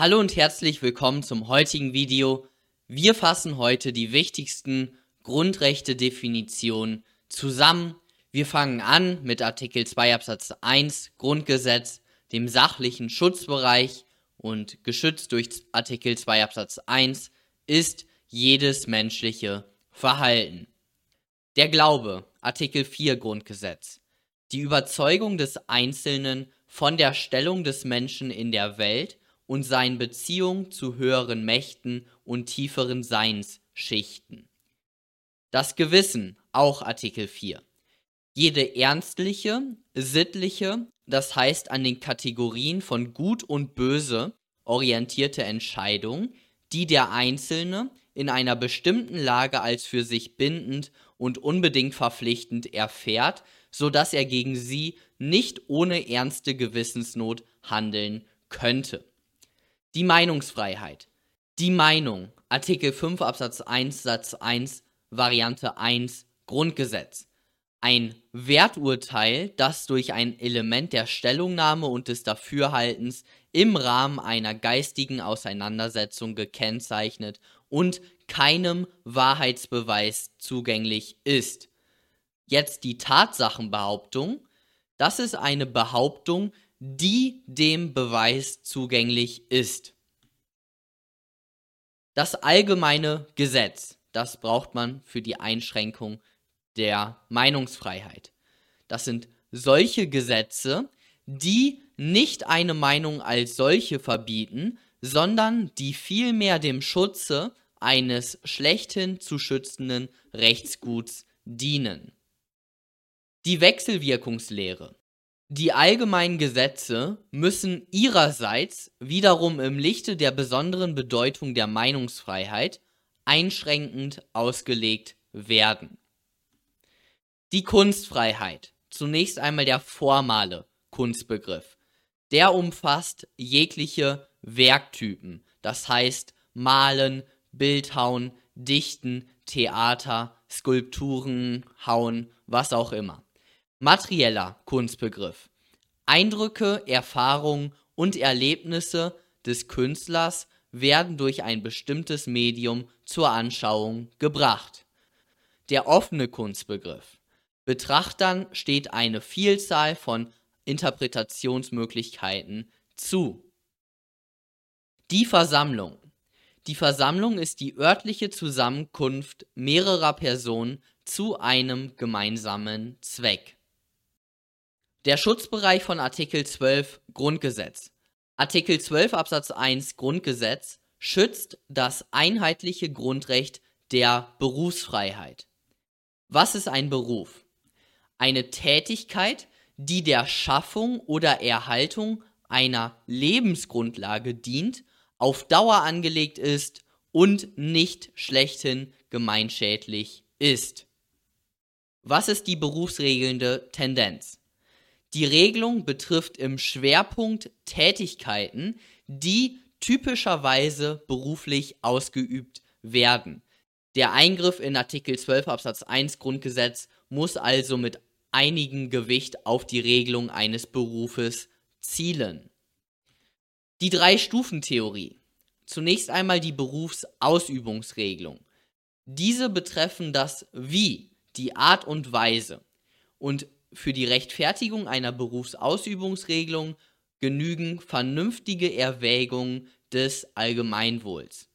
Hallo und herzlich willkommen zum heutigen Video. Wir fassen heute die wichtigsten Grundrechte-Definitionen zusammen. Wir fangen an mit Artikel 2 Absatz 1 Grundgesetz, dem sachlichen Schutzbereich und geschützt durch Artikel 2 Absatz 1 ist jedes menschliche Verhalten. Der Glaube, Artikel 4 Grundgesetz. Die Überzeugung des Einzelnen von der Stellung des Menschen in der Welt und seinen Beziehungen zu höheren Mächten und tieferen Seinsschichten. Das Gewissen, auch Artikel 4. Jede ernstliche, sittliche, das heißt an den Kategorien von Gut und Böse orientierte Entscheidung, die der Einzelne in einer bestimmten Lage als für sich bindend und unbedingt verpflichtend erfährt, so dass er gegen sie nicht ohne ernste Gewissensnot handeln könnte. Die Meinungsfreiheit. Die Meinung. Artikel 5 Absatz 1 Satz 1 Variante 1 Grundgesetz. Ein Werturteil, das durch ein Element der Stellungnahme und des Dafürhaltens im Rahmen einer geistigen Auseinandersetzung gekennzeichnet und keinem Wahrheitsbeweis zugänglich ist. Jetzt die Tatsachenbehauptung. Das ist eine Behauptung, die dem Beweis zugänglich ist. Das allgemeine Gesetz, das braucht man für die Einschränkung der Meinungsfreiheit. Das sind solche Gesetze, die nicht eine Meinung als solche verbieten, sondern die vielmehr dem Schutze eines schlechthin zu schützenden Rechtsguts dienen. Die Wechselwirkungslehre. Die allgemeinen Gesetze müssen ihrerseits wiederum im Lichte der besonderen Bedeutung der Meinungsfreiheit einschränkend ausgelegt werden. Die Kunstfreiheit. Zunächst einmal der formale Kunstbegriff. Der umfasst jegliche Werktypen, das heißt Malen, Bildhauen, Dichten, Theater, Skulpturen, Hauen, was auch immer. Materieller Kunstbegriff. Eindrücke, Erfahrungen und Erlebnisse des Künstlers werden durch ein bestimmtes Medium zur Anschauung gebracht. Der offene Kunstbegriff. Betrachtern steht eine Vielzahl von Interpretationsmöglichkeiten zu. Die Versammlung. Die Versammlung ist die örtliche Zusammenkunft mehrerer Personen zu einem gemeinsamen Zweck. Der Schutzbereich von Artikel 12 Grundgesetz. Artikel 12 Absatz 1 Grundgesetz schützt das einheitliche Grundrecht der Berufsfreiheit. Was ist ein Beruf? Eine Tätigkeit, die der Schaffung oder Erhaltung einer Lebensgrundlage dient auf Dauer angelegt ist und nicht schlechthin gemeinschädlich ist. Was ist die berufsregelnde Tendenz? Die Regelung betrifft im Schwerpunkt Tätigkeiten, die typischerweise beruflich ausgeübt werden. Der Eingriff in Artikel 12 Absatz 1 Grundgesetz muss also mit einigem Gewicht auf die Regelung eines Berufes zielen. Die Drei-Stufen-Theorie. Zunächst einmal die Berufsausübungsregelung. Diese betreffen das Wie, die Art und Weise. Und für die Rechtfertigung einer Berufsausübungsregelung genügen vernünftige Erwägungen des Allgemeinwohls.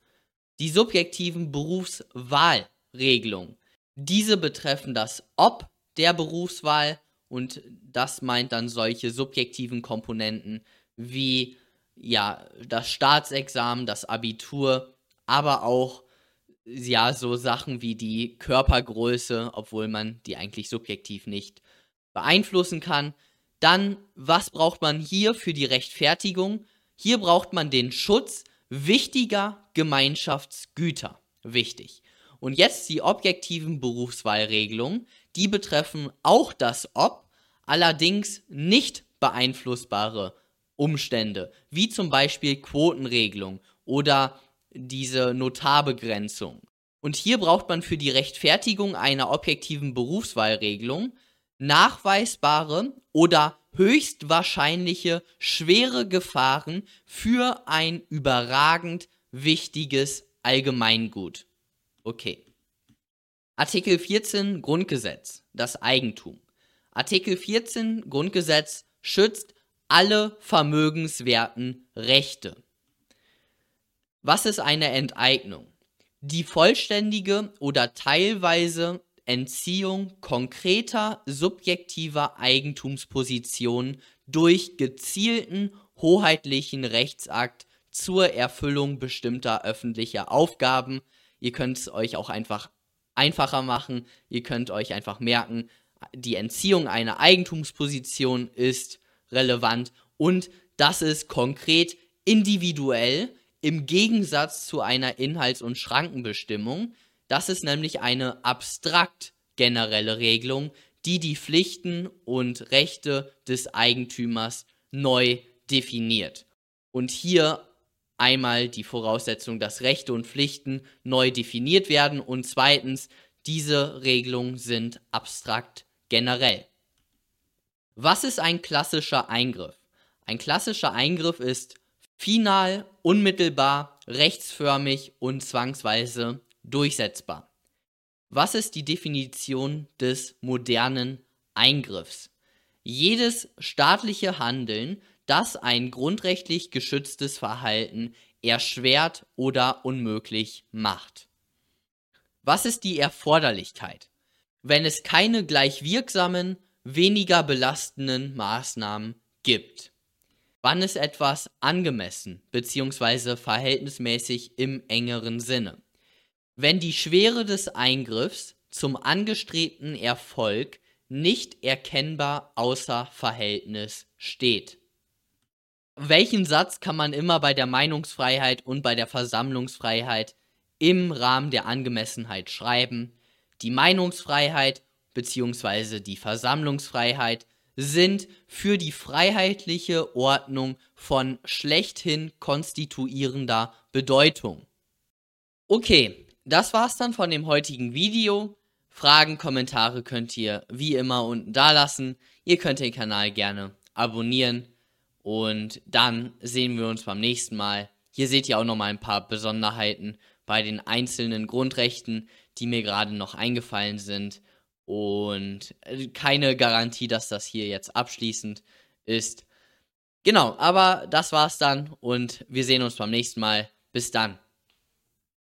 Die subjektiven Berufswahlregelungen. Diese betreffen das Ob der Berufswahl und das meint dann solche subjektiven Komponenten wie ja, das Staatsexamen, das Abitur, aber auch ja, so Sachen wie die Körpergröße, obwohl man die eigentlich subjektiv nicht beeinflussen kann. Dann, was braucht man hier für die Rechtfertigung? Hier braucht man den Schutz wichtiger Gemeinschaftsgüter. Wichtig. Und jetzt die objektiven Berufswahlregelungen, die betreffen auch das Ob, allerdings nicht beeinflussbare Umstände, wie zum Beispiel Quotenregelung oder diese Notarbegrenzung. Und hier braucht man für die Rechtfertigung einer objektiven Berufswahlregelung nachweisbare oder höchstwahrscheinliche schwere Gefahren für ein überragend wichtiges Allgemeingut. Okay. Artikel 14 Grundgesetz, das Eigentum. Artikel 14 Grundgesetz schützt alle vermögenswerten Rechte. Was ist eine Enteignung? Die vollständige oder teilweise Entziehung konkreter subjektiver Eigentumspositionen durch gezielten hoheitlichen Rechtsakt zur Erfüllung bestimmter öffentlicher Aufgaben. Ihr könnt es euch auch einfach einfacher machen. Ihr könnt euch einfach merken, die Entziehung einer Eigentumsposition ist relevant und das ist konkret individuell im Gegensatz zu einer Inhalts- und Schrankenbestimmung. Das ist nämlich eine abstrakt generelle Regelung, die die Pflichten und Rechte des Eigentümers neu definiert. Und hier einmal die Voraussetzung, dass Rechte und Pflichten neu definiert werden und zweitens, diese Regelungen sind abstrakt generell. Was ist ein klassischer Eingriff? Ein klassischer Eingriff ist final, unmittelbar, rechtsförmig und zwangsweise durchsetzbar. Was ist die Definition des modernen Eingriffs? Jedes staatliche Handeln, das ein grundrechtlich geschütztes Verhalten erschwert oder unmöglich macht. Was ist die Erforderlichkeit? Wenn es keine gleich wirksamen, weniger belastenden Maßnahmen gibt. Wann ist etwas angemessen bzw. verhältnismäßig im engeren Sinne? Wenn die Schwere des Eingriffs zum angestrebten Erfolg nicht erkennbar außer Verhältnis steht. Welchen Satz kann man immer bei der Meinungsfreiheit und bei der Versammlungsfreiheit im Rahmen der Angemessenheit schreiben? Die Meinungsfreiheit bzw. die Versammlungsfreiheit sind für die freiheitliche Ordnung von schlechthin konstituierender Bedeutung. Okay, das war's dann von dem heutigen Video. Fragen, Kommentare könnt ihr wie immer unten da lassen. Ihr könnt den Kanal gerne abonnieren und dann sehen wir uns beim nächsten Mal. Hier seht ihr auch noch mal ein paar Besonderheiten bei den einzelnen Grundrechten, die mir gerade noch eingefallen sind und äh, keine Garantie, dass das hier jetzt abschließend ist. Genau, aber das war's dann und wir sehen uns beim nächsten Mal. Bis dann.